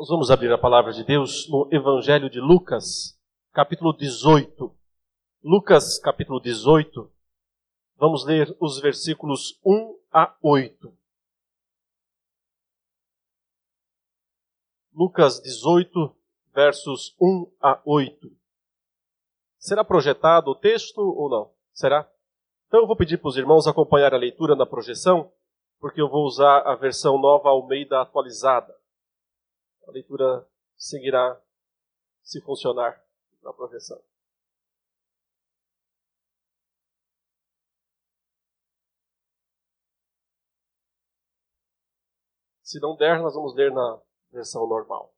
Nós vamos abrir a palavra de Deus no Evangelho de Lucas, capítulo 18. Lucas, capítulo 18. Vamos ler os versículos 1 a 8. Lucas 18, versos 1 a 8. Será projetado o texto ou não? Será? Então eu vou pedir para os irmãos acompanhar a leitura na projeção, porque eu vou usar a versão nova Almeida atualizada. A leitura seguirá se funcionar na projeção. Se não der, nós vamos ler na versão normal.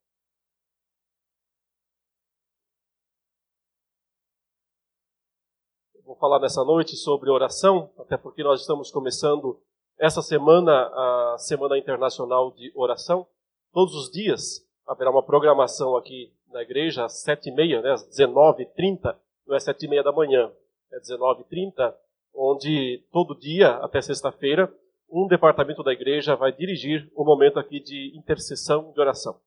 vou falar nessa noite sobre oração, até porque nós estamos começando essa semana a Semana Internacional de Oração. Todos os dias haverá uma programação aqui na igreja às sete e meia, né, às 19h30, não é sete e meia da manhã, é 19h30, onde todo dia, até sexta-feira, um departamento da igreja vai dirigir um momento aqui de intercessão, de oração.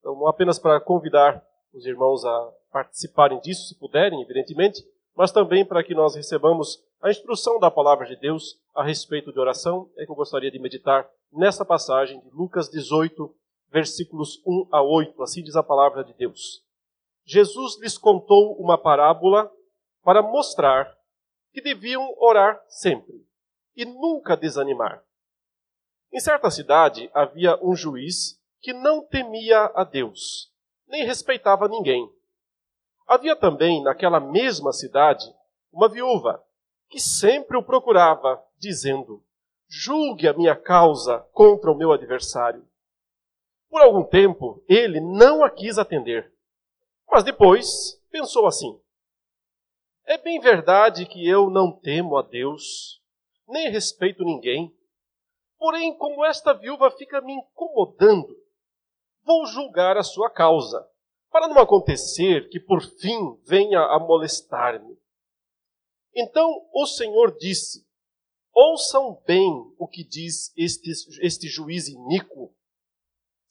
Então, apenas para convidar os irmãos a participarem disso, se puderem, evidentemente, mas também para que nós recebamos a instrução da palavra de Deus a respeito de oração, é que eu gostaria de meditar nessa passagem de Lucas 18, versículos 1 a 8, assim diz a palavra de Deus. Jesus lhes contou uma parábola para mostrar que deviam orar sempre e nunca desanimar. Em certa cidade havia um juiz que não temia a Deus, nem respeitava ninguém. Havia também naquela mesma cidade uma viúva que sempre o procurava, dizendo: Julgue a minha causa contra o meu adversário. Por algum tempo, ele não a quis atender. Mas depois pensou assim: É bem verdade que eu não temo a Deus, nem respeito ninguém. Porém, como esta viúva fica me incomodando, vou julgar a sua causa, para não acontecer que por fim venha a molestar-me. Então o Senhor disse: Ouçam bem o que diz este, este juiz iníquo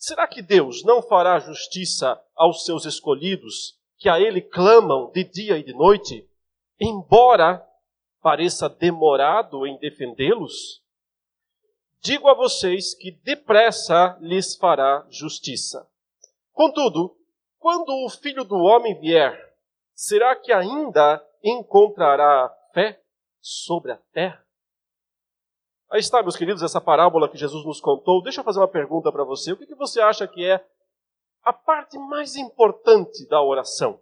Será que Deus não fará justiça aos seus escolhidos, que a Ele clamam de dia e de noite, embora pareça demorado em defendê-los? Digo a vocês que depressa lhes fará justiça. Contudo, quando o filho do homem vier, será que ainda encontrará fé sobre a terra? Aí está, meus queridos, essa parábola que Jesus nos contou. Deixa eu fazer uma pergunta para você. O que, que você acha que é a parte mais importante da oração?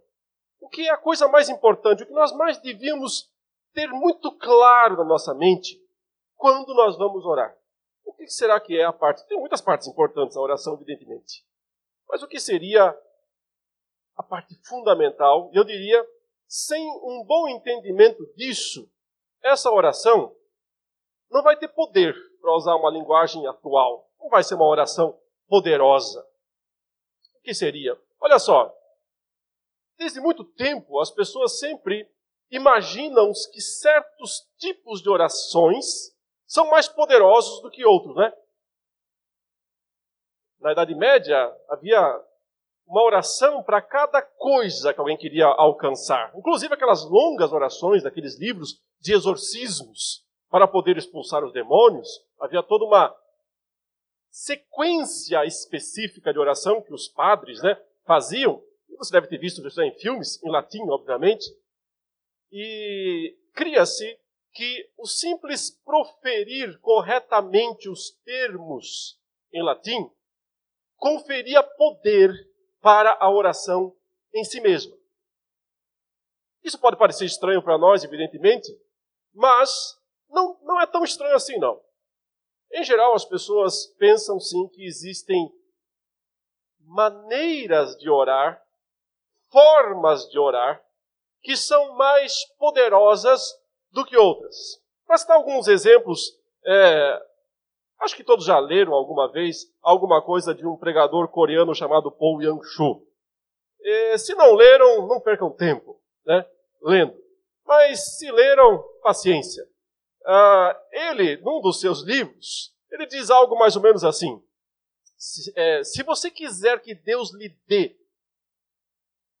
O que é a coisa mais importante? O que nós mais devíamos ter muito claro na nossa mente quando nós vamos orar? O que será que é a parte? Tem muitas partes importantes na oração, evidentemente. Mas o que seria a parte fundamental? Eu diria, sem um bom entendimento disso, essa oração não vai ter poder, para usar uma linguagem atual. Não vai ser uma oração poderosa. O que seria? Olha só, desde muito tempo as pessoas sempre imaginam que certos tipos de orações são mais poderosos do que outros, né? Na Idade Média havia uma oração para cada coisa que alguém queria alcançar. Inclusive aquelas longas orações daqueles livros de exorcismos para poder expulsar os demônios, havia toda uma sequência específica de oração que os padres né, faziam. Você deve ter visto isso em filmes, em latim, obviamente. E cria-se que o simples proferir corretamente os termos em latim conferia poder para a oração em si mesma. Isso pode parecer estranho para nós, evidentemente, mas não, não é tão estranho assim, não. Em geral, as pessoas pensam sim que existem maneiras de orar, formas de orar, que são mais poderosas do que outras. Para citar alguns exemplos, é, acho que todos já leram alguma vez alguma coisa de um pregador coreano chamado Paul Yang-shu. É, se não leram, não percam tempo né, lendo. Mas se leram, paciência. Uh, ele, num dos seus livros, ele diz algo mais ou menos assim: se, é, se você quiser que Deus lhe dê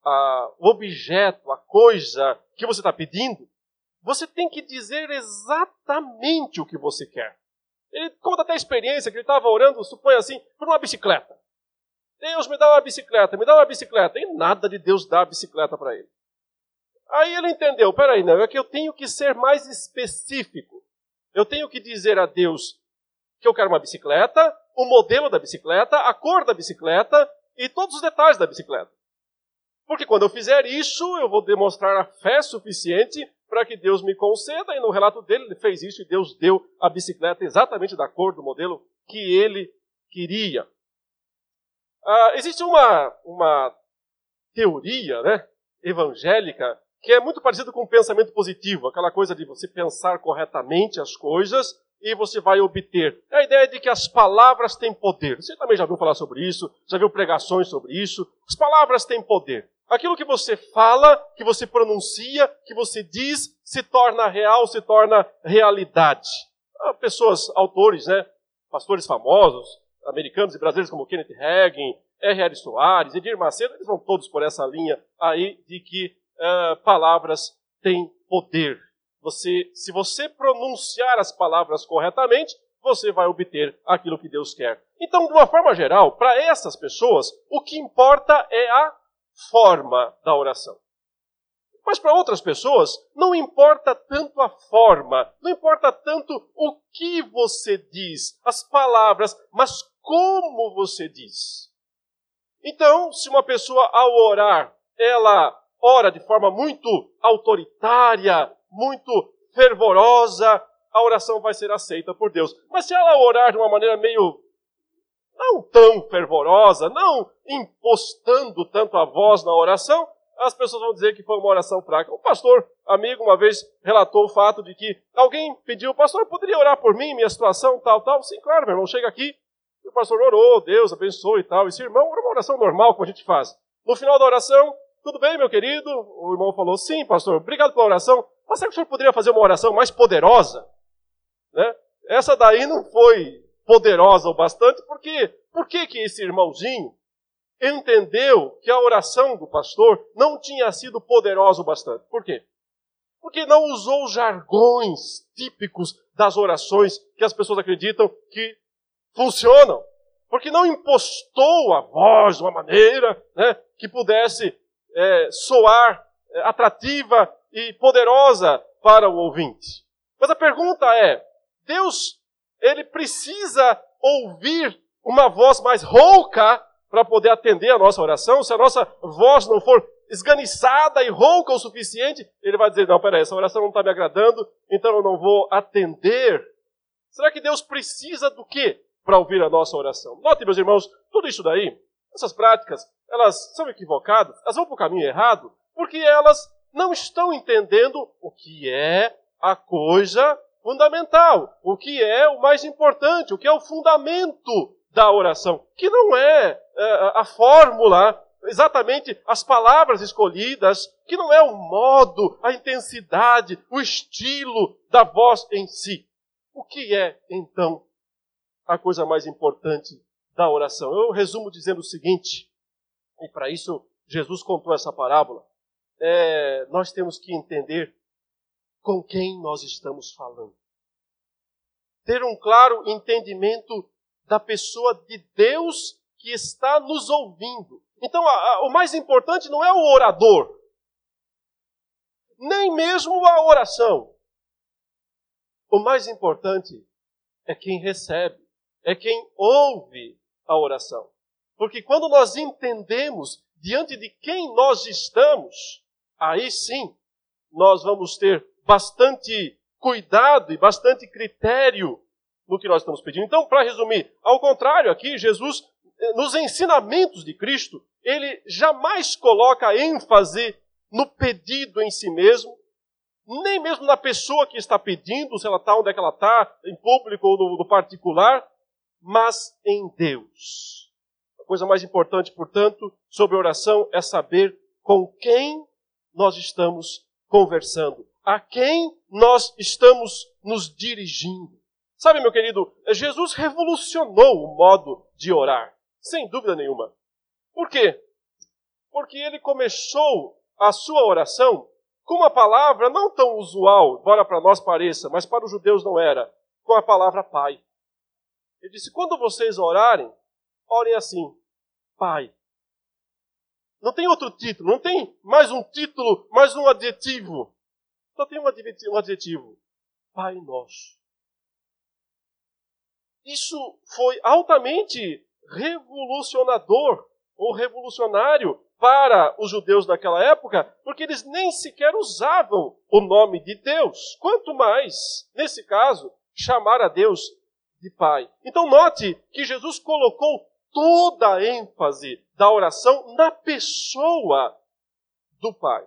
a, o objeto, a coisa que você está pedindo, você tem que dizer exatamente o que você quer. Ele conta até a experiência que ele estava orando, supõe assim, por uma bicicleta. Deus me dá uma bicicleta, me dá uma bicicleta. E nada de Deus dar a bicicleta para ele. Aí ele entendeu, peraí, não, é que eu tenho que ser mais específico. Eu tenho que dizer a Deus que eu quero uma bicicleta, o modelo da bicicleta, a cor da bicicleta e todos os detalhes da bicicleta. Porque quando eu fizer isso, eu vou demonstrar a fé suficiente para que Deus me conceda. E no relato dele, ele fez isso e Deus deu a bicicleta exatamente da cor do modelo que ele queria. Ah, existe uma, uma teoria né, evangélica que é muito parecida com o pensamento positivo, aquela coisa de você pensar corretamente as coisas e você vai obter. É a ideia de que as palavras têm poder. Você também já viu falar sobre isso, já viu pregações sobre isso. As palavras têm poder. Aquilo que você fala, que você pronuncia, que você diz, se torna real, se torna realidade. Há pessoas, autores, né, pastores famosos, americanos e brasileiros como Kenneth Hagin, R.R. Soares, Edir Macedo, eles vão todos por essa linha aí de que uh, palavras têm poder. Você, se você pronunciar as palavras corretamente, você vai obter aquilo que Deus quer. Então, de uma forma geral, para essas pessoas, o que importa é a forma da oração. Mas para outras pessoas, não importa tanto a forma, não importa tanto o que você diz, as palavras, mas como você diz. Então, se uma pessoa ao orar, ela ora de forma muito autoritária, muito fervorosa, a oração vai ser aceita por Deus. Mas se ela orar de uma maneira meio não tão fervorosa, não impostando tanto a voz na oração, as pessoas vão dizer que foi uma oração fraca. Um pastor amigo uma vez relatou o fato de que alguém pediu, pastor, poderia orar por mim, minha situação, tal, tal? Sim, claro, meu irmão, chega aqui. E o pastor orou, Deus abençoe e tal. Esse irmão, era uma oração normal, como a gente faz. No final da oração, tudo bem, meu querido? O irmão falou, sim, pastor, obrigado pela oração. Mas será que o senhor poderia fazer uma oração mais poderosa? Né? Essa daí não foi poderosa o bastante, porque por que, esse irmãozinho entendeu que a oração do pastor não tinha sido poderosa o bastante? Por quê? Porque não usou jargões típicos das orações que as pessoas acreditam que funcionam. Porque não impostou a voz de uma maneira né, que pudesse é, soar é, atrativa e poderosa para o ouvinte. Mas a pergunta é: Deus, ele precisa ouvir uma voz mais rouca para poder atender a nossa oração? Se a nossa voz não for esganiçada e rouca o suficiente, ele vai dizer: Não, peraí, essa oração não está me agradando, então eu não vou atender. Será que Deus precisa do quê para ouvir a nossa oração? Note, meus irmãos, tudo isso daí, essas práticas, elas são equivocadas, elas vão para o caminho errado, porque elas não estão entendendo o que é a coisa fundamental, o que é o mais importante, o que é o fundamento da oração, que não é, é a fórmula, exatamente as palavras escolhidas, que não é o modo, a intensidade, o estilo da voz em si. O que é, então, a coisa mais importante da oração? Eu resumo dizendo o seguinte, e para isso Jesus contou essa parábola é, nós temos que entender com quem nós estamos falando. Ter um claro entendimento da pessoa de Deus que está nos ouvindo. Então, a, a, o mais importante não é o orador, nem mesmo a oração. O mais importante é quem recebe, é quem ouve a oração. Porque quando nós entendemos diante de quem nós estamos, aí sim nós vamos ter bastante cuidado e bastante critério no que nós estamos pedindo. Então, para resumir, ao contrário, aqui Jesus, eh, nos ensinamentos de Cristo, ele jamais coloca ênfase no pedido em si mesmo, nem mesmo na pessoa que está pedindo, se ela está onde é que ela está, em público ou no, no particular, mas em Deus. Coisa mais importante, portanto, sobre oração é saber com quem nós estamos conversando, a quem nós estamos nos dirigindo. Sabe, meu querido, Jesus revolucionou o modo de orar, sem dúvida nenhuma. Por quê? Porque ele começou a sua oração com uma palavra não tão usual, embora para nós pareça, mas para os judeus não era, com a palavra Pai. Ele disse: quando vocês orarem, orem assim, Pai. Não tem outro título, não tem mais um título, mais um adjetivo. Só tem um adjetivo: Pai Nosso. Isso foi altamente revolucionador ou revolucionário para os judeus daquela época, porque eles nem sequer usavam o nome de Deus, quanto mais, nesse caso, chamar a Deus de Pai. Então, note que Jesus colocou toda a ênfase da oração na pessoa do Pai.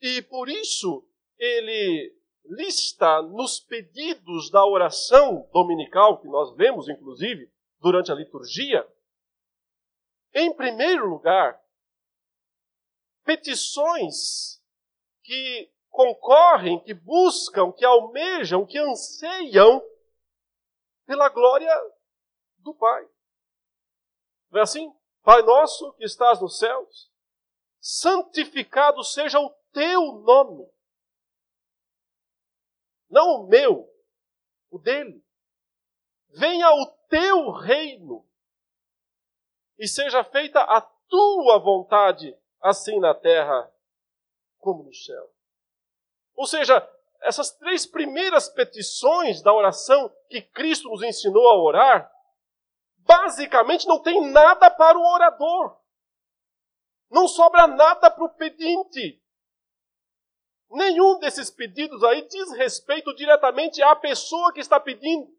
E por isso ele lista nos pedidos da oração dominical, que nós vemos inclusive durante a liturgia, em primeiro lugar, petições que concorrem, que buscam, que almejam, que anseiam pela glória do Pai. Não é assim? Pai nosso que estás nos céus, santificado seja o teu nome. Não o meu, o dele. Venha o teu reino e seja feita a tua vontade, assim na terra como no céu. Ou seja, essas três primeiras petições da oração que Cristo nos ensinou a orar, basicamente não tem nada para o orador. Não sobra nada para o pedinte. Nenhum desses pedidos aí diz respeito diretamente à pessoa que está pedindo.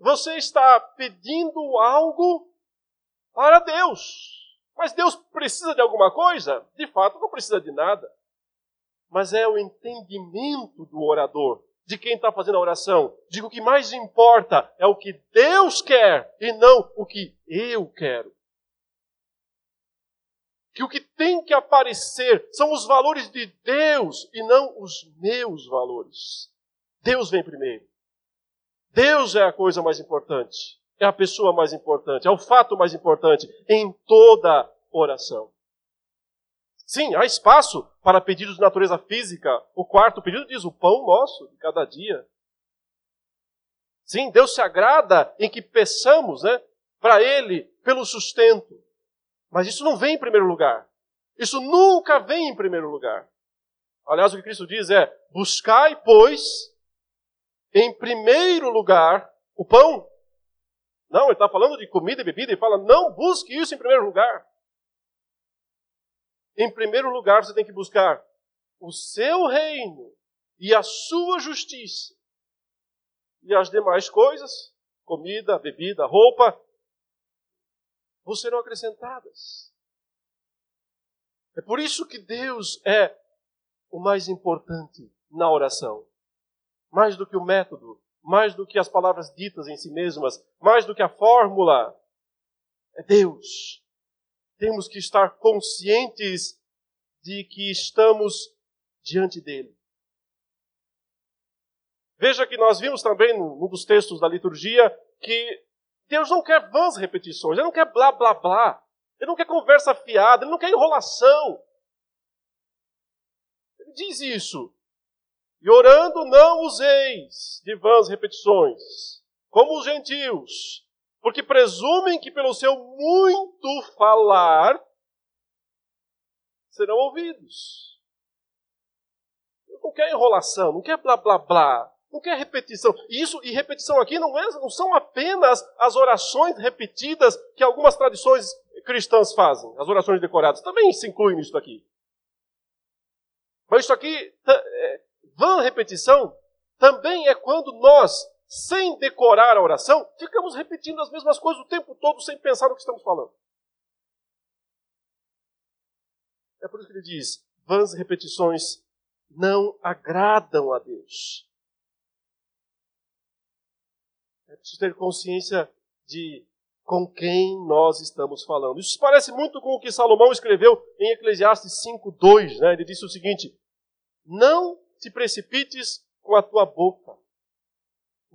Você está pedindo algo para Deus. Mas Deus precisa de alguma coisa? De fato, não precisa de nada. Mas é o entendimento do orador de quem está fazendo a oração. Digo, que mais importa é o que Deus quer e não o que eu quero. Que o que tem que aparecer são os valores de Deus e não os meus valores. Deus vem primeiro. Deus é a coisa mais importante, é a pessoa mais importante, é o fato mais importante em toda oração. Sim, há espaço para pedidos de natureza física. O quarto pedido diz: o pão nosso de cada dia. Sim, Deus se agrada em que peçamos né, para Ele pelo sustento. Mas isso não vem em primeiro lugar. Isso nunca vem em primeiro lugar. Aliás, o que Cristo diz é: buscai, pois, em primeiro lugar o pão. Não, ele está falando de comida e bebida e fala: não busque isso em primeiro lugar. Em primeiro lugar, você tem que buscar o seu reino e a sua justiça. E as demais coisas, comida, bebida, roupa, vão serão acrescentadas. É por isso que Deus é o mais importante na oração. Mais do que o método, mais do que as palavras ditas em si mesmas, mais do que a fórmula. É Deus temos que estar conscientes de que estamos diante dele. Veja que nós vimos também num dos textos da liturgia que Deus não quer vãs repetições, Ele não quer blá blá blá, Ele não quer conversa fiada, Ele não quer enrolação. Ele diz isso. E orando não useis de vãs repetições, como os gentios, porque presumem que pelo seu muito falar serão ouvidos. Não quer enrolação, não quer blá blá blá, não quer repetição. Isso e repetição aqui não, é, não são apenas as orações repetidas que algumas tradições cristãs fazem, as orações decoradas, também se incluem nisso aqui. Mas isso aqui, é, vã repetição, também é quando nós sem decorar a oração, ficamos repetindo as mesmas coisas o tempo todo sem pensar no que estamos falando. É por isso que ele diz: vãs repetições não agradam a Deus. É preciso ter consciência de com quem nós estamos falando. Isso parece muito com o que Salomão escreveu em Eclesiastes 5:2, né? Ele disse o seguinte: Não te precipites com a tua boca,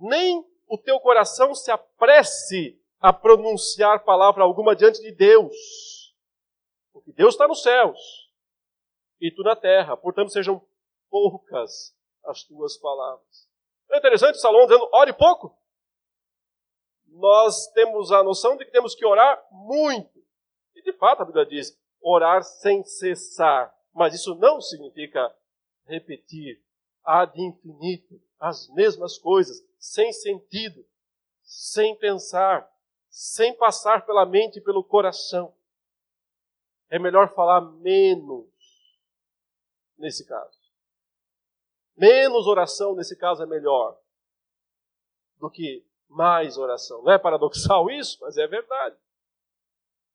nem o teu coração se apresse a pronunciar palavra alguma diante de Deus. Porque Deus está nos céus e tu na terra, portanto sejam poucas as tuas palavras. É interessante Salomão dizendo, ore pouco. Nós temos a noção de que temos que orar muito. E de fato a Bíblia diz, orar sem cessar. Mas isso não significa repetir ad infinito as mesmas coisas, sem sentido, sem pensar, sem passar pela mente e pelo coração. É melhor falar menos nesse caso. Menos oração nesse caso é melhor do que mais oração. Não é paradoxal isso, mas é verdade.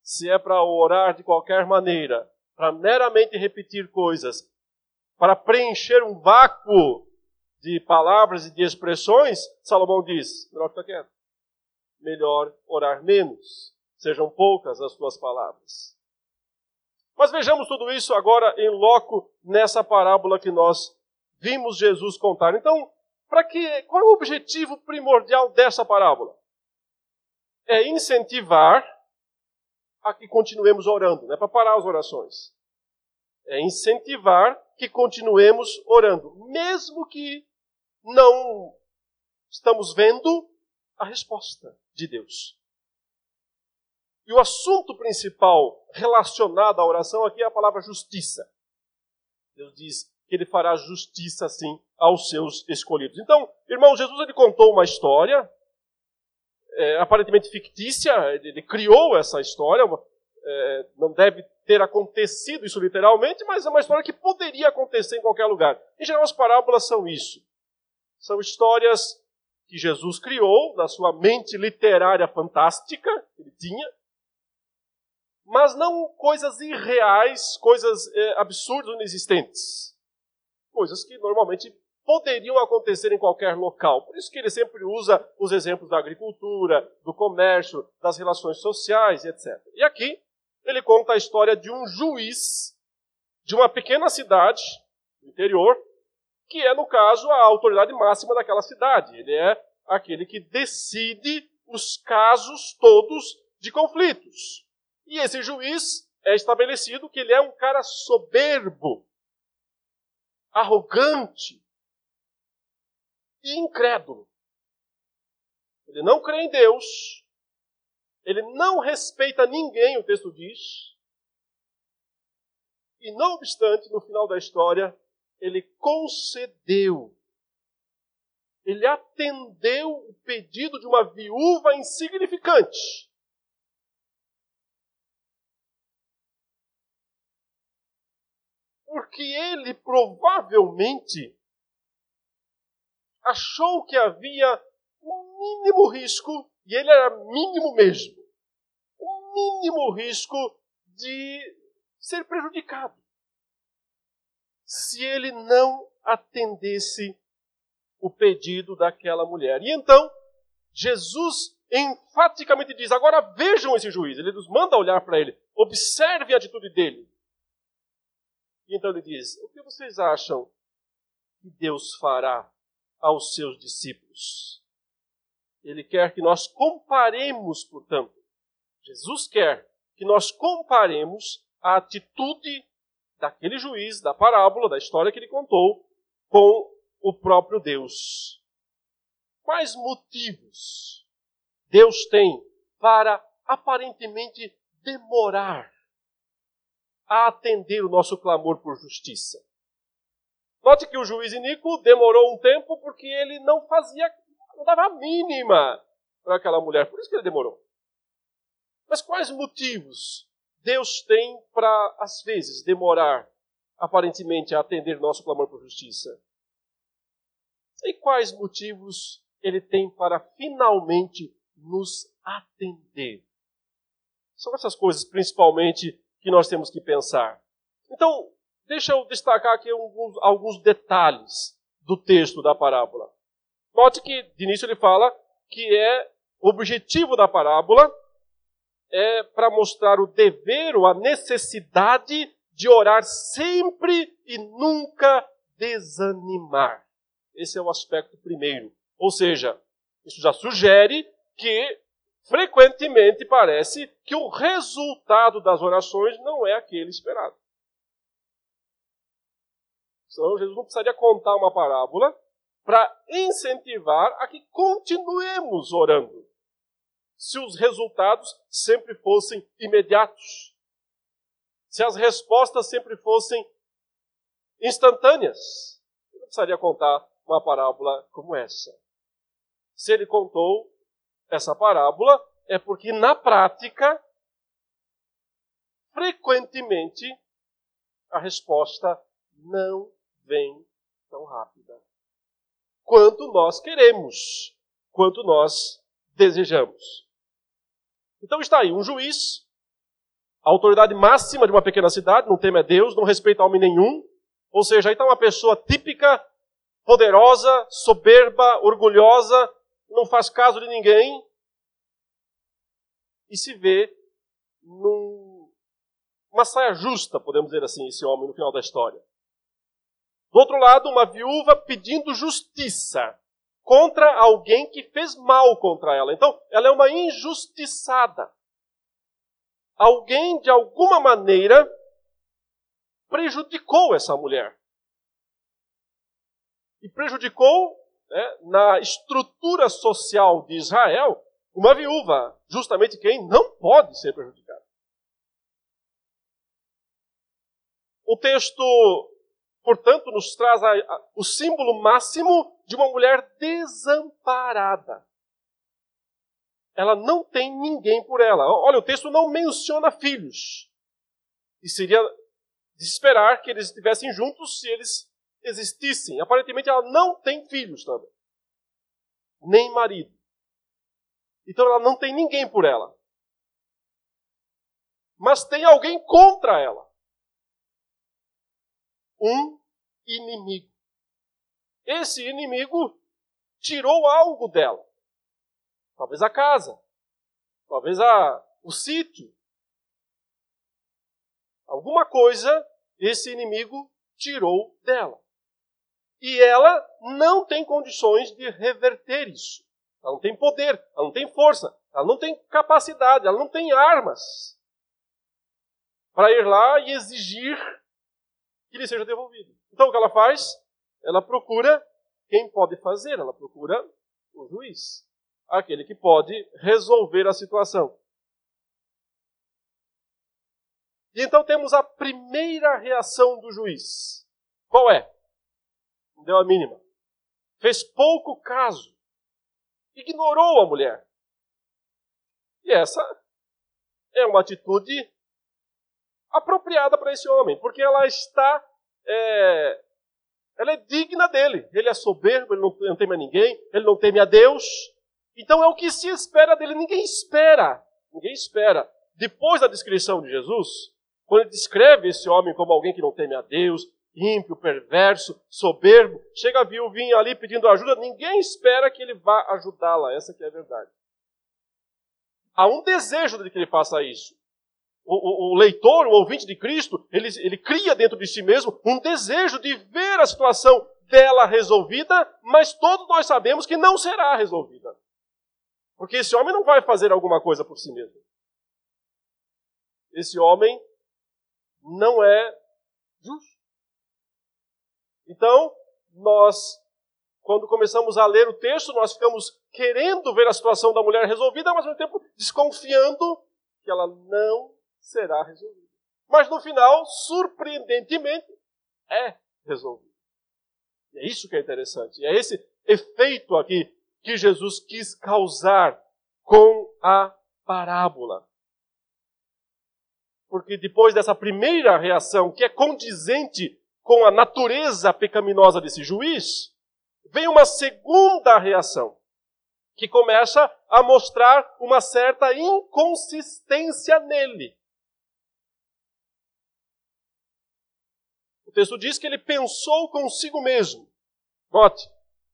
Se é para orar de qualquer maneira, para meramente repetir coisas, para preencher um vácuo de palavras e de expressões, Salomão diz: melhor ficar quieto. Melhor orar menos. Sejam poucas as tuas palavras. Mas vejamos tudo isso agora em loco nessa parábola que nós vimos Jesus contar. Então, para que qual é o objetivo primordial dessa parábola? É incentivar a que continuemos orando, não é para parar as orações. É incentivar que continuemos orando, mesmo que não estamos vendo a resposta de Deus. E o assunto principal relacionado à oração aqui é a palavra justiça. Deus diz que ele fará justiça, sim, aos seus escolhidos. Então, irmão, Jesus ele contou uma história, é, aparentemente fictícia, ele, ele, criou essa história, é, não deve ter acontecido isso literalmente, mas é uma história que poderia acontecer em qualquer lugar. Em geral, as parábolas são isso. São histórias que Jesus criou na sua mente literária fantástica que ele tinha, mas não coisas irreais, coisas é, absurdas inexistentes. Coisas que normalmente poderiam acontecer em qualquer local. Por isso que ele sempre usa os exemplos da agricultura, do comércio, das relações sociais, etc. E aqui ele conta a história de um juiz de uma pequena cidade interior, que é, no caso, a autoridade máxima daquela cidade. Ele é aquele que decide os casos todos de conflitos. E esse juiz é estabelecido que ele é um cara soberbo, arrogante e incrédulo. Ele não crê em Deus, ele não respeita ninguém, o texto diz. E não obstante, no final da história, ele concedeu, ele atendeu o pedido de uma viúva insignificante. Porque ele provavelmente achou que havia um mínimo risco, e ele era mínimo mesmo, mínimo risco de ser prejudicado se ele não atendesse o pedido daquela mulher. E então, Jesus enfaticamente diz: agora vejam esse juiz. Ele nos manda olhar para ele, observe a atitude dele. E então ele diz: O que vocês acham que Deus fará aos seus discípulos? Ele quer que nós comparemos, portanto, Jesus quer que nós comparemos a atitude daquele juiz, da parábola, da história que ele contou, com o próprio Deus. Quais motivos Deus tem para aparentemente demorar a atender o nosso clamor por justiça. Note que o juiz Inico demorou um tempo porque ele não fazia, não dava a mínima para aquela mulher. Por isso que ele demorou. Mas quais motivos Deus tem para, às vezes, demorar aparentemente a atender nosso clamor por justiça? E quais motivos ele tem para finalmente nos atender? São essas coisas, principalmente, que nós temos que pensar. Então, deixa eu destacar aqui alguns, alguns detalhes do texto da parábola. Note que, de início, ele fala que é o objetivo da parábola é para mostrar o dever ou a necessidade de orar sempre e nunca desanimar. Esse é o aspecto primeiro. Ou seja, isso já sugere que frequentemente parece que o resultado das orações não é aquele esperado. Então, Jesus não precisaria contar uma parábola para incentivar a que continuemos orando. Se os resultados sempre fossem imediatos. Se as respostas sempre fossem instantâneas. Ele não precisaria contar uma parábola como essa. Se ele contou essa parábola, é porque na prática, frequentemente, a resposta não vem tão rápida quanto nós queremos, quanto nós desejamos. Então está aí um juiz, a autoridade máxima de uma pequena cidade, não teme a Deus, não respeita homem nenhum, ou seja, aí está uma pessoa típica, poderosa, soberba, orgulhosa, não faz caso de ninguém, e se vê numa saia justa, podemos dizer assim, esse homem no final da história. Do outro lado, uma viúva pedindo justiça contra alguém que fez mal contra ela. Então, ela é uma injustiçada. Alguém, de alguma maneira, prejudicou essa mulher. E prejudicou, né, na estrutura social de Israel, uma viúva, justamente quem não pode ser prejudicada. O texto, portanto, nos traz a, a, o símbolo máximo de uma mulher desamparada. Ela não tem ninguém por ela. Olha, o texto não menciona filhos. E seria de esperar que eles estivessem juntos se eles existissem. Aparentemente ela não tem filhos também. Nem marido. Então ela não tem ninguém por ela. Mas tem alguém contra ela. Um inimigo. Esse inimigo tirou algo dela. Talvez a casa. Talvez a, o sítio. Alguma coisa esse inimigo tirou dela. E ela não tem condições de reverter isso. Ela não tem poder, ela não tem força, ela não tem capacidade, ela não tem armas para ir lá e exigir que lhe seja devolvido. Então o que ela faz? Ela procura quem pode fazer, ela procura o juiz, aquele que pode resolver a situação. E então temos a primeira reação do juiz. Qual é? Deu a mínima. Fez pouco caso ignorou a mulher. E essa é uma atitude apropriada para esse homem, porque ela está. É, ela é digna dele. Ele é soberbo, ele não, não teme a ninguém, ele não teme a Deus. Então é o que se espera dele. Ninguém espera. Ninguém espera. Depois da descrição de Jesus, quando ele descreve esse homem como alguém que não teme a Deus, ímpio, perverso, soberbo, chega a viuvinha ali pedindo ajuda, ninguém espera que ele vá ajudá-la, essa que é a verdade. Há um desejo de que ele faça isso. O, o, leitor, o ouvinte de Cristo, ele, ele cria dentro de si mesmo um desejo de ver a situação dela resolvida, mas todos nós sabemos que não será resolvida. Porque esse homem não vai fazer alguma coisa por si mesmo. Esse homem não é justo. Então, nós, quando começamos a ler o texto, nós ficamos querendo ver a situação da mulher resolvida, mas ao mesmo tempo desconfiando que ela não será resolvida. Mas no final, surpreendentemente, é resolvida. E é isso que é interessante. E é esse efeito aqui que Jesus quis causar com a parábola. Porque depois dessa primeira reação, que é condizente com a natureza pecaminosa desse juiz, vem uma segunda reação, que começa a mostrar uma certa inconsistência nele. Texto diz que ele pensou consigo mesmo. Note,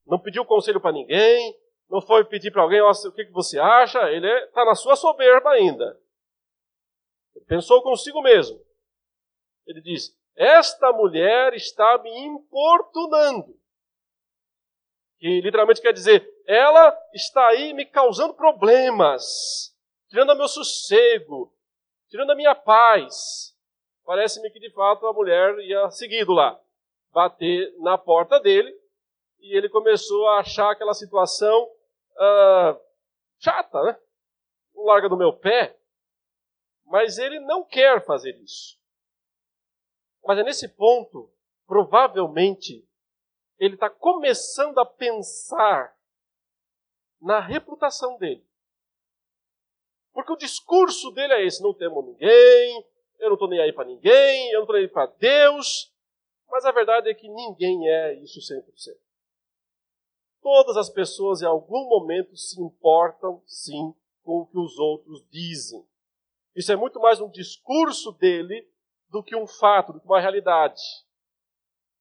não pediu conselho para ninguém, não foi pedir para alguém, o que você acha, ele está na sua soberba ainda. Ele pensou consigo mesmo. Ele diz: esta mulher está me importunando. que literalmente quer dizer, ela está aí me causando problemas, tirando o meu sossego, tirando a minha paz. Parece-me que de fato a mulher ia seguido lá, bater na porta dele, e ele começou a achar aquela situação uh, chata, né? Não larga do meu pé. Mas ele não quer fazer isso. Mas é nesse ponto, provavelmente, ele está começando a pensar na reputação dele. Porque o discurso dele é esse: não temo ninguém, eu não estou nem aí para ninguém, eu não estou nem aí para Deus. Mas a verdade é que ninguém é isso 100%. Todas as pessoas em algum momento se importam, sim, com o que os outros dizem. Isso é muito mais um discurso dele do que um fato, do que uma realidade.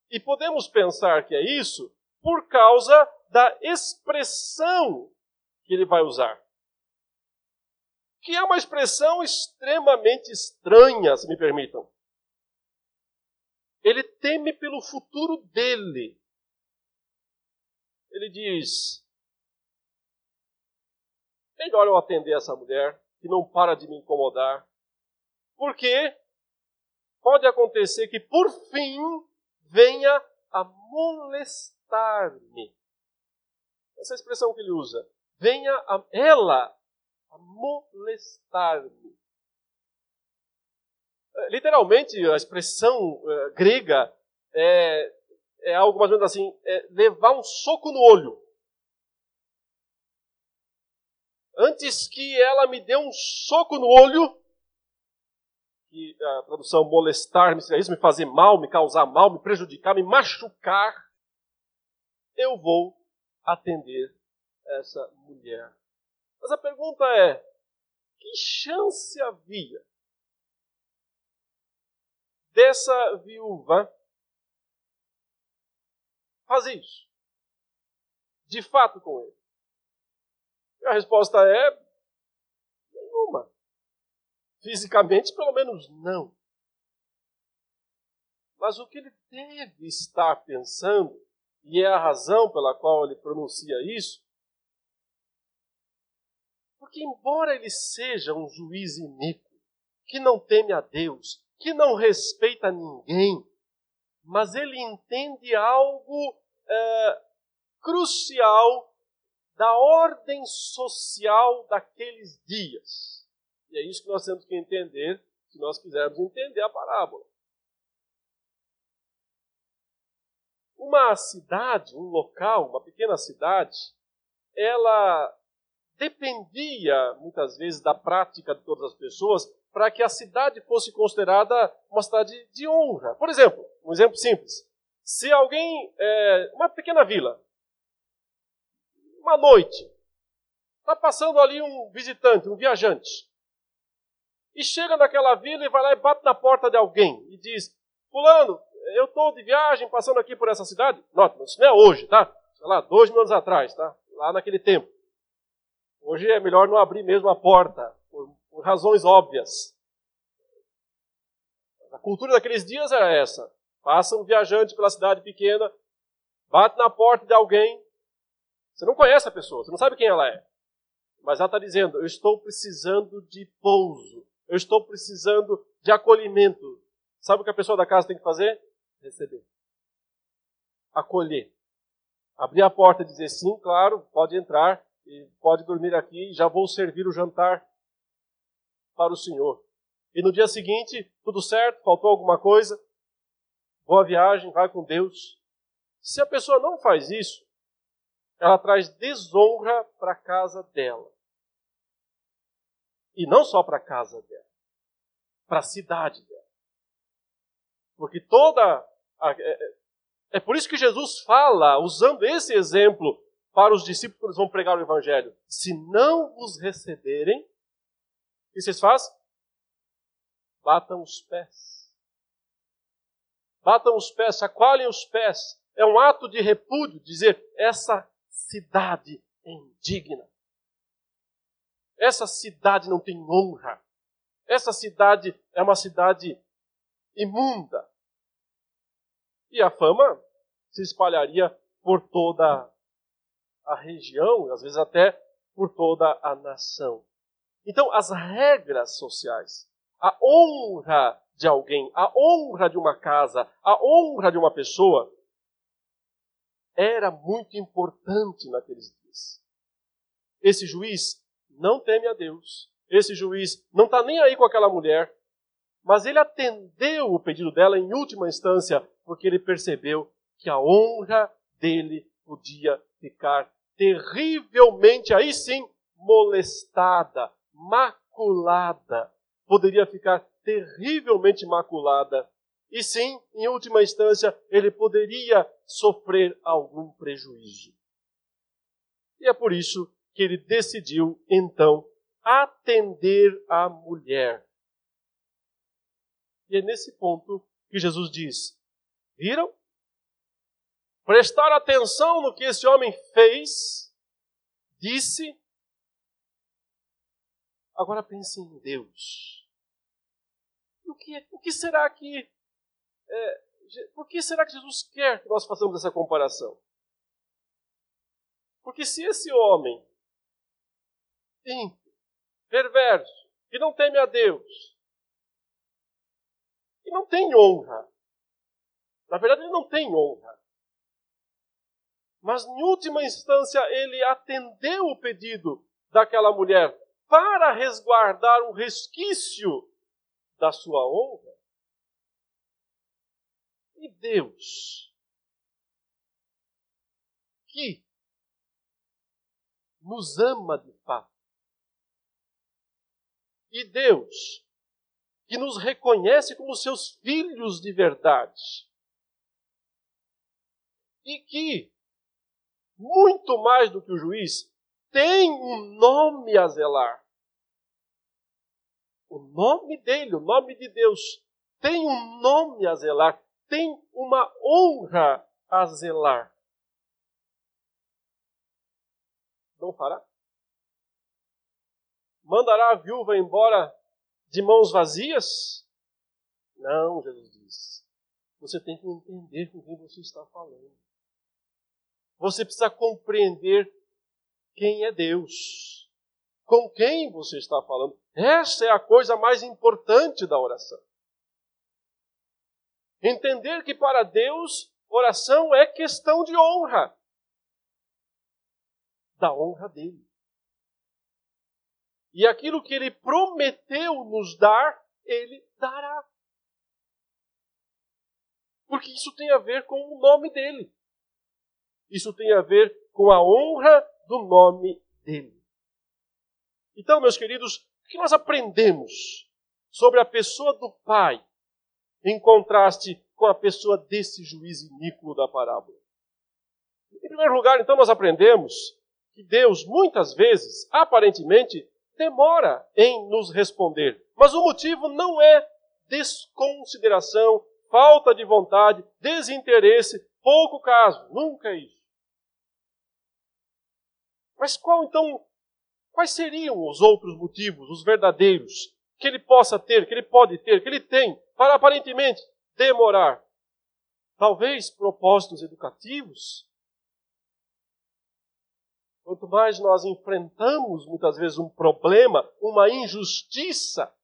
E podemos pensar que é isso por causa da expressão que ele vai usar. Que é uma expressão extremamente estranha, se me permitam. Ele teme pelo futuro dele. Ele diz: melhor eu atender essa mulher que não para de me incomodar, porque pode acontecer que por fim venha a molestar-me. Essa é expressão que ele usa. Venha a, ela a molestar-me. É, literalmente, a expressão uh, grega é, é algo mais ou menos assim: é levar um soco no olho. antes que ela me dê um soco no olho, que a tradução molestar-me, é isso, me fazer mal, me causar mal, me prejudicar, me machucar, eu vou atender essa mulher. Mas a pergunta é: que chance havia dessa viúva fazer isso? De fato com ele. E a resposta é nenhuma. Fisicamente, pelo menos não. Mas o que ele deve estar pensando, e é a razão pela qual ele pronuncia isso, porque, embora ele seja um juiz iníquo, que não teme a Deus, que não respeita ninguém, mas ele entende algo é, crucial da ordem social daqueles dias. E é isso que nós temos que entender se nós quisermos entender a parábola. Uma cidade, um local, uma pequena cidade, ela dependia muitas vezes da prática de todas as pessoas para que a cidade fosse considerada uma cidade de honra. Por exemplo, um exemplo simples: se alguém, é, uma pequena vila, uma noite, está passando ali um visitante, um viajante, e chega naquela vila e vai lá e bate na porta de alguém e diz: Fulano, eu estou de viagem passando aqui por essa cidade. Nota, isso não é hoje, tá? Sei lá, dois mil anos atrás, tá? Lá naquele tempo. Hoje é melhor não abrir mesmo a porta, por, por razões óbvias. A cultura daqueles dias era essa. Passa um viajante pela cidade pequena, bate na porta de alguém, você não conhece a pessoa, você não sabe quem ela é. Mas ela está dizendo: Eu estou precisando de pouso. Eu estou precisando de acolhimento. Sabe o que a pessoa da casa tem que fazer? Receber. Acolher. Abrir a porta e dizer: Sim, claro, pode entrar pode dormir aqui. Já vou servir o jantar para o Senhor. E no dia seguinte, tudo certo? Faltou alguma coisa? Boa viagem, vai com Deus. Se a pessoa não faz isso, ela traz desonra para a casa dela. E não só para a casa dela, para a cidade dela. Porque toda. A, é, é, é por isso que Jesus fala, usando esse exemplo para os discípulos quando eles vão pregar o Evangelho: se não vos receberem, o que vocês fazem? Batam os pés. Batam os pés, chacoalhem os pés. É um ato de repúdio dizer: essa cidade é indigna. Essa cidade não tem honra. Essa cidade é uma cidade imunda. E a fama se espalharia por toda a região, às vezes até por toda a nação. Então, as regras sociais, a honra de alguém, a honra de uma casa, a honra de uma pessoa, era muito importante naqueles dias. Esse juiz não teme a Deus, esse juiz não está nem aí com aquela mulher, mas ele atendeu o pedido dela em última instância, porque ele percebeu que a honra dele podia ficar terrivelmente, aí sim, molestada, maculada. Poderia ficar terrivelmente maculada. E sim, em última instância, ele poderia sofrer algum prejuízo. E é por isso que ele decidiu, então, atender a mulher. E é nesse ponto que Jesus diz: Viram? Prestar atenção no que esse homem fez, disse. Agora pense em Deus. O que, o que será que. É, por que será que Jesus quer que nós façamos essa comparação? Porque se esse homem, ímpio, perverso, que não teme a Deus, que não tem honra, na verdade ele não tem honra, mas em última instância ele atendeu o pedido daquela mulher para resguardar um resquício da sua honra. E Deus, que nos ama de fato, e Deus, que nos reconhece como seus filhos de verdade, e que muito mais do que o juiz, tem um nome a zelar. O nome dele, o nome de Deus, tem um nome a zelar, tem uma honra a zelar. Não fará? Mandará a viúva embora de mãos vazias? Não, Jesus diz. Você tem que entender com quem você está falando você precisa compreender quem é Deus, com quem você está falando. Essa é a coisa mais importante da oração. Entender que para Deus, oração é questão de honra. Da honra dele. E aquilo que ele prometeu nos dar, ele dará. Porque isso tem a ver com o nome dele. Isso tem a ver com a honra do nome dele. Então, meus queridos, o que nós aprendemos sobre a pessoa do Pai em contraste com a pessoa desse juiz iníquo da parábola? Em primeiro lugar, então, nós aprendemos que Deus, muitas vezes, aparentemente, demora em nos responder. Mas o motivo não é desconsideração, falta de vontade, desinteresse, pouco caso. Nunca é isso. Mas qual então, quais seriam os outros motivos, os verdadeiros, que ele possa ter, que ele pode ter, que ele tem, para aparentemente demorar? Talvez propósitos educativos. Quanto mais nós enfrentamos muitas vezes um problema, uma injustiça,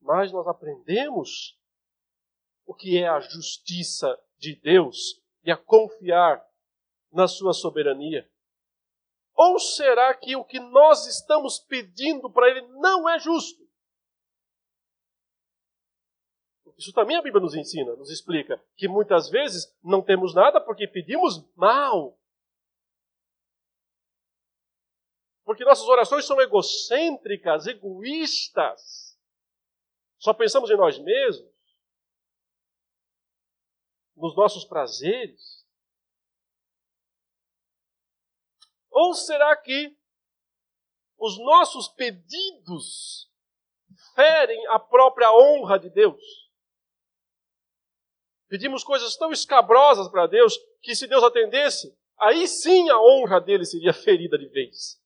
mais nós aprendemos o que é a justiça de Deus e a confiar na sua soberania. Ou será que o que nós estamos pedindo para Ele não é justo? Isso também a Bíblia nos ensina, nos explica que muitas vezes não temos nada porque pedimos mal. Porque nossas orações são egocêntricas, egoístas. Só pensamos em nós mesmos, nos nossos prazeres. Ou será que os nossos pedidos ferem a própria honra de Deus? Pedimos coisas tão escabrosas para Deus que, se Deus atendesse, aí sim a honra dele seria ferida de vez.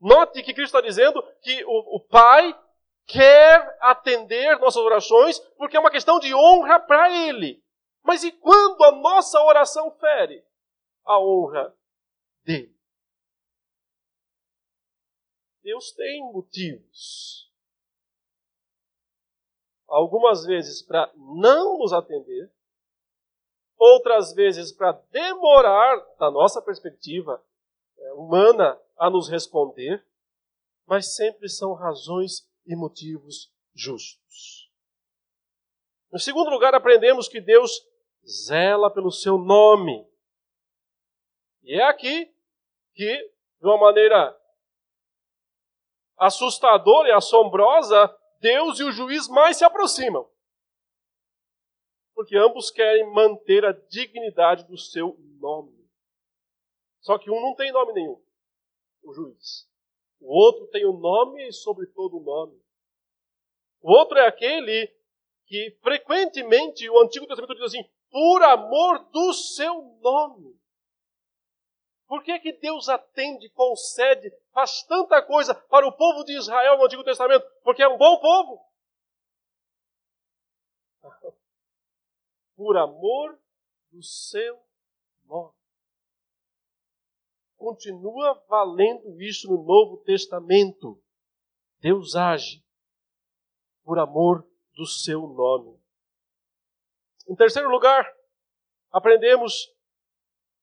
Note que Cristo está dizendo que o, o Pai quer atender nossas orações porque é uma questão de honra para Ele. Mas e quando a nossa oração fere? a honra dele. Deus tem motivos. Algumas vezes para não nos atender, outras vezes para demorar, da nossa perspectiva é, humana, a nos responder, mas sempre são razões e motivos justos. Em segundo lugar, aprendemos que Deus zela pelo seu nome. E é aqui que, de uma maneira assustadora e assombrosa, Deus e o juiz mais se aproximam. Porque ambos querem manter a dignidade do seu nome. Só que um não tem nome nenhum, o juiz. O outro tem o um nome sobre todo o nome. O outro é aquele que frequentemente o Antigo Testamento diz assim: por amor do seu nome. Por que, que Deus atende, concede, faz tanta coisa para o povo de Israel no Antigo Testamento? Porque é um bom povo. Por amor do seu nome. Continua valendo isso no Novo Testamento. Deus age por amor do seu nome. Em terceiro lugar, aprendemos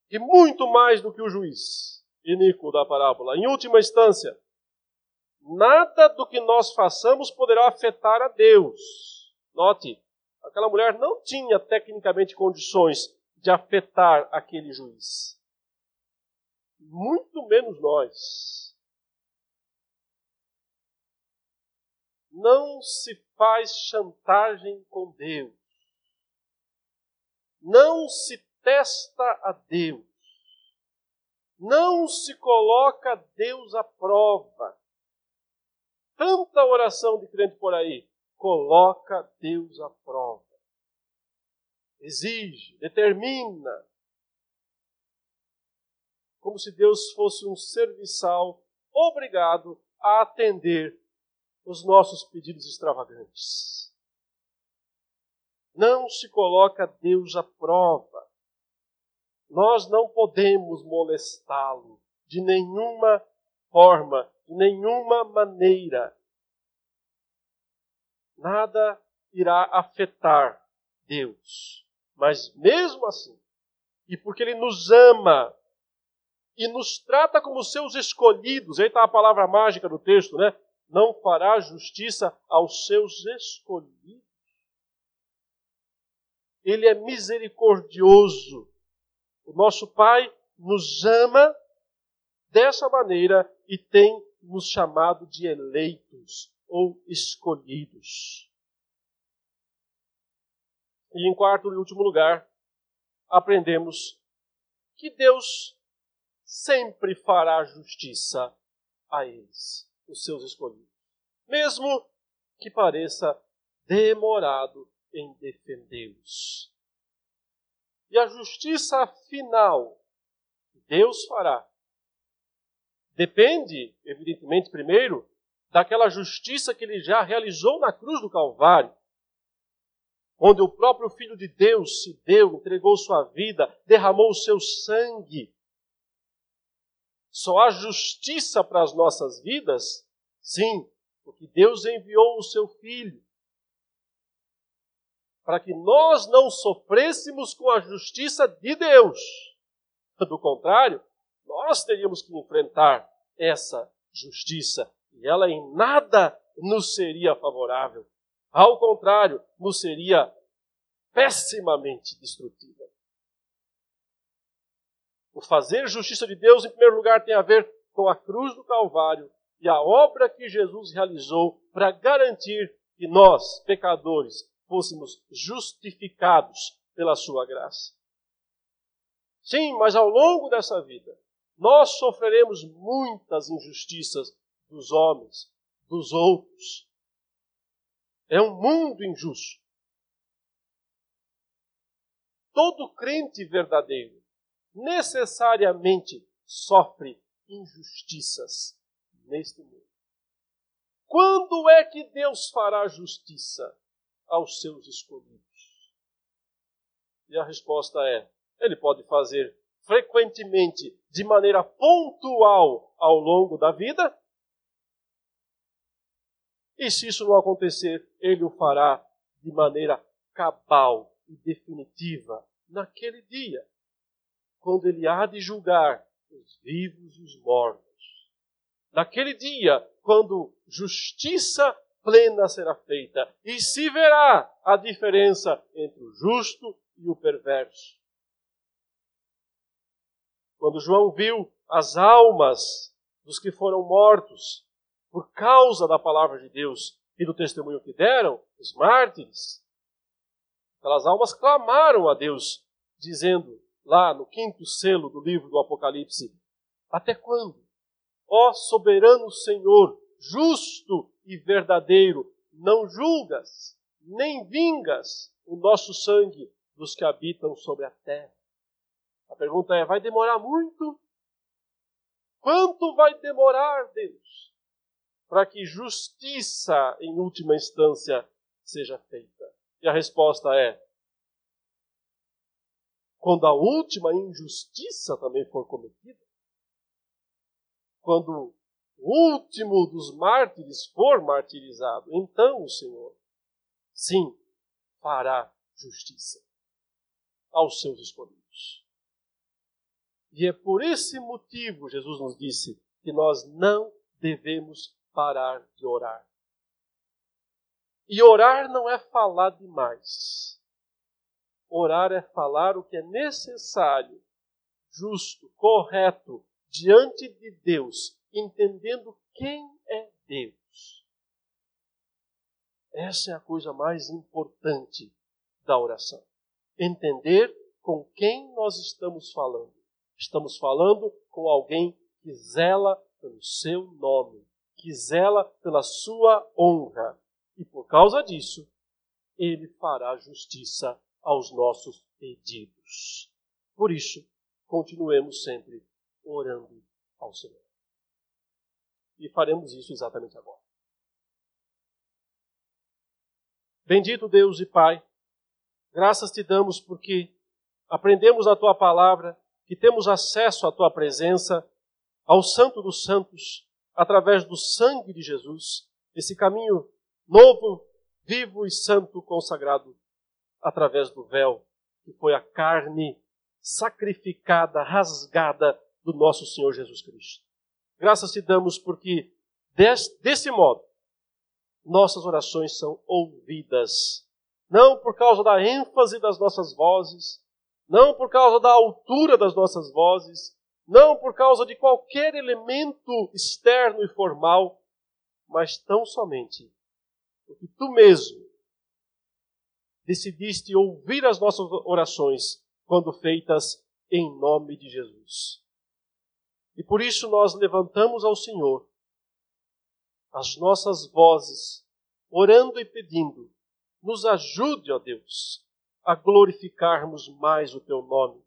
que muito mais do que o juiz iníquo da parábola, em última instância, nada do que nós façamos poderá afetar a Deus. Note, aquela mulher não tinha tecnicamente condições de afetar aquele juiz. Muito menos nós. Não se faz chantagem com Deus. Não se testa a Deus. Não se coloca Deus à prova. Tanta oração de crente por aí coloca Deus à prova. Exige, determina. Como se Deus fosse um serviçal obrigado a atender os nossos pedidos extravagantes. Não se coloca Deus à prova. Nós não podemos molestá-lo de nenhuma forma, de nenhuma maneira. Nada irá afetar Deus. Mas mesmo assim, e porque Ele nos ama e nos trata como seus escolhidos, aí está a palavra mágica do texto, né? Não fará justiça aos seus escolhidos. Ele é misericordioso o nosso Pai nos ama dessa maneira e tem nos chamado de eleitos ou escolhidos. E em quarto e último lugar, aprendemos que Deus sempre fará justiça a eles, os seus escolhidos, mesmo que pareça demorado em defendê-los. E a justiça final que Deus fará depende, evidentemente, primeiro, daquela justiça que ele já realizou na cruz do Calvário, onde o próprio Filho de Deus se deu, entregou sua vida, derramou o seu sangue. Só há justiça para as nossas vidas? Sim, porque Deus enviou o seu Filho para que nós não sofrêssemos com a justiça de Deus. Do contrário, nós teríamos que enfrentar essa justiça e ela em nada nos seria favorável. Ao contrário, nos seria pessimamente destrutiva. O fazer justiça de Deus, em primeiro lugar, tem a ver com a cruz do Calvário e a obra que Jesus realizou para garantir que nós, pecadores, fôssemos justificados pela sua graça. Sim, mas ao longo dessa vida, nós sofreremos muitas injustiças dos homens, dos outros. É um mundo injusto. Todo crente verdadeiro necessariamente sofre injustiças neste mundo. Quando é que Deus fará justiça? Aos seus escolhidos? E a resposta é: ele pode fazer frequentemente, de maneira pontual ao longo da vida? E se isso não acontecer, ele o fará de maneira cabal e definitiva naquele dia, quando ele há de julgar os vivos e os mortos. Naquele dia, quando justiça plena será feita e se verá a diferença entre o justo e o perverso. Quando João viu as almas dos que foram mortos por causa da palavra de Deus e do testemunho que deram, os mártires, aquelas almas clamaram a Deus, dizendo lá no quinto selo do livro do Apocalipse: Até quando, ó soberano Senhor, justo e verdadeiro, não julgas, nem vingas o nosso sangue dos que habitam sobre a terra? A pergunta é: vai demorar muito? Quanto vai demorar, Deus, para que justiça, em última instância, seja feita? E a resposta é: quando a última injustiça também for cometida, quando o último dos mártires for martirizado, então o Senhor, sim, fará justiça aos seus escolhidos. E é por esse motivo, Jesus nos disse, que nós não devemos parar de orar. E orar não é falar demais. Orar é falar o que é necessário, justo, correto, diante de Deus, entendendo quem é Deus. Essa é a coisa mais importante da oração. Entender com quem nós estamos falando. Estamos falando com alguém que zela pelo seu nome, que zela pela sua honra. E por causa disso, ele fará justiça aos nossos pedidos. Por isso, continuemos sempre orando ao Senhor. E faremos isso exatamente agora. Bendito Deus e Pai, graças te damos porque aprendemos a tua palavra que temos acesso à tua presença, ao Santo dos Santos, através do sangue de Jesus, esse caminho novo, vivo e santo consagrado através do véu, que foi a carne sacrificada, rasgada do nosso Senhor Jesus Cristo. Graças te damos porque desse modo nossas orações são ouvidas, não por causa da ênfase das nossas vozes, não por causa da altura das nossas vozes, não por causa de qualquer elemento externo e formal, mas tão somente porque tu mesmo decidiste ouvir as nossas orações quando feitas em nome de Jesus. E por isso nós levantamos ao Senhor as nossas vozes, orando e pedindo, nos ajude, ó Deus, a glorificarmos mais o teu nome,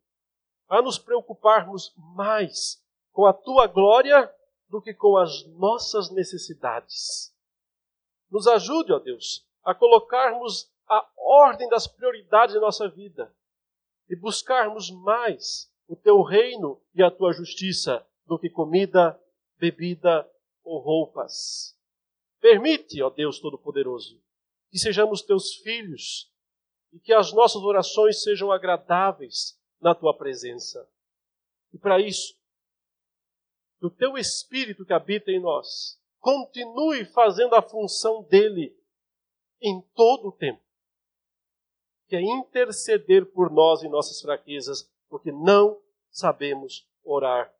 a nos preocuparmos mais com a tua glória do que com as nossas necessidades. Nos ajude, ó Deus, a colocarmos a ordem das prioridades da nossa vida e buscarmos mais o teu reino e a tua justiça do que comida, bebida ou roupas. Permite, ó Deus Todo-Poderoso, que sejamos teus filhos e que as nossas orações sejam agradáveis na tua presença. E para isso, que o teu Espírito que habita em nós continue fazendo a função dele em todo o tempo, que é interceder por nós em nossas fraquezas, porque não sabemos orar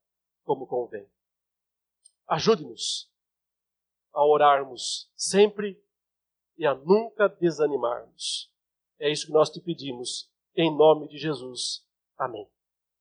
como convém. Ajude-nos a orarmos sempre e a nunca desanimarmos. É isso que nós te pedimos, em nome de Jesus. Amém.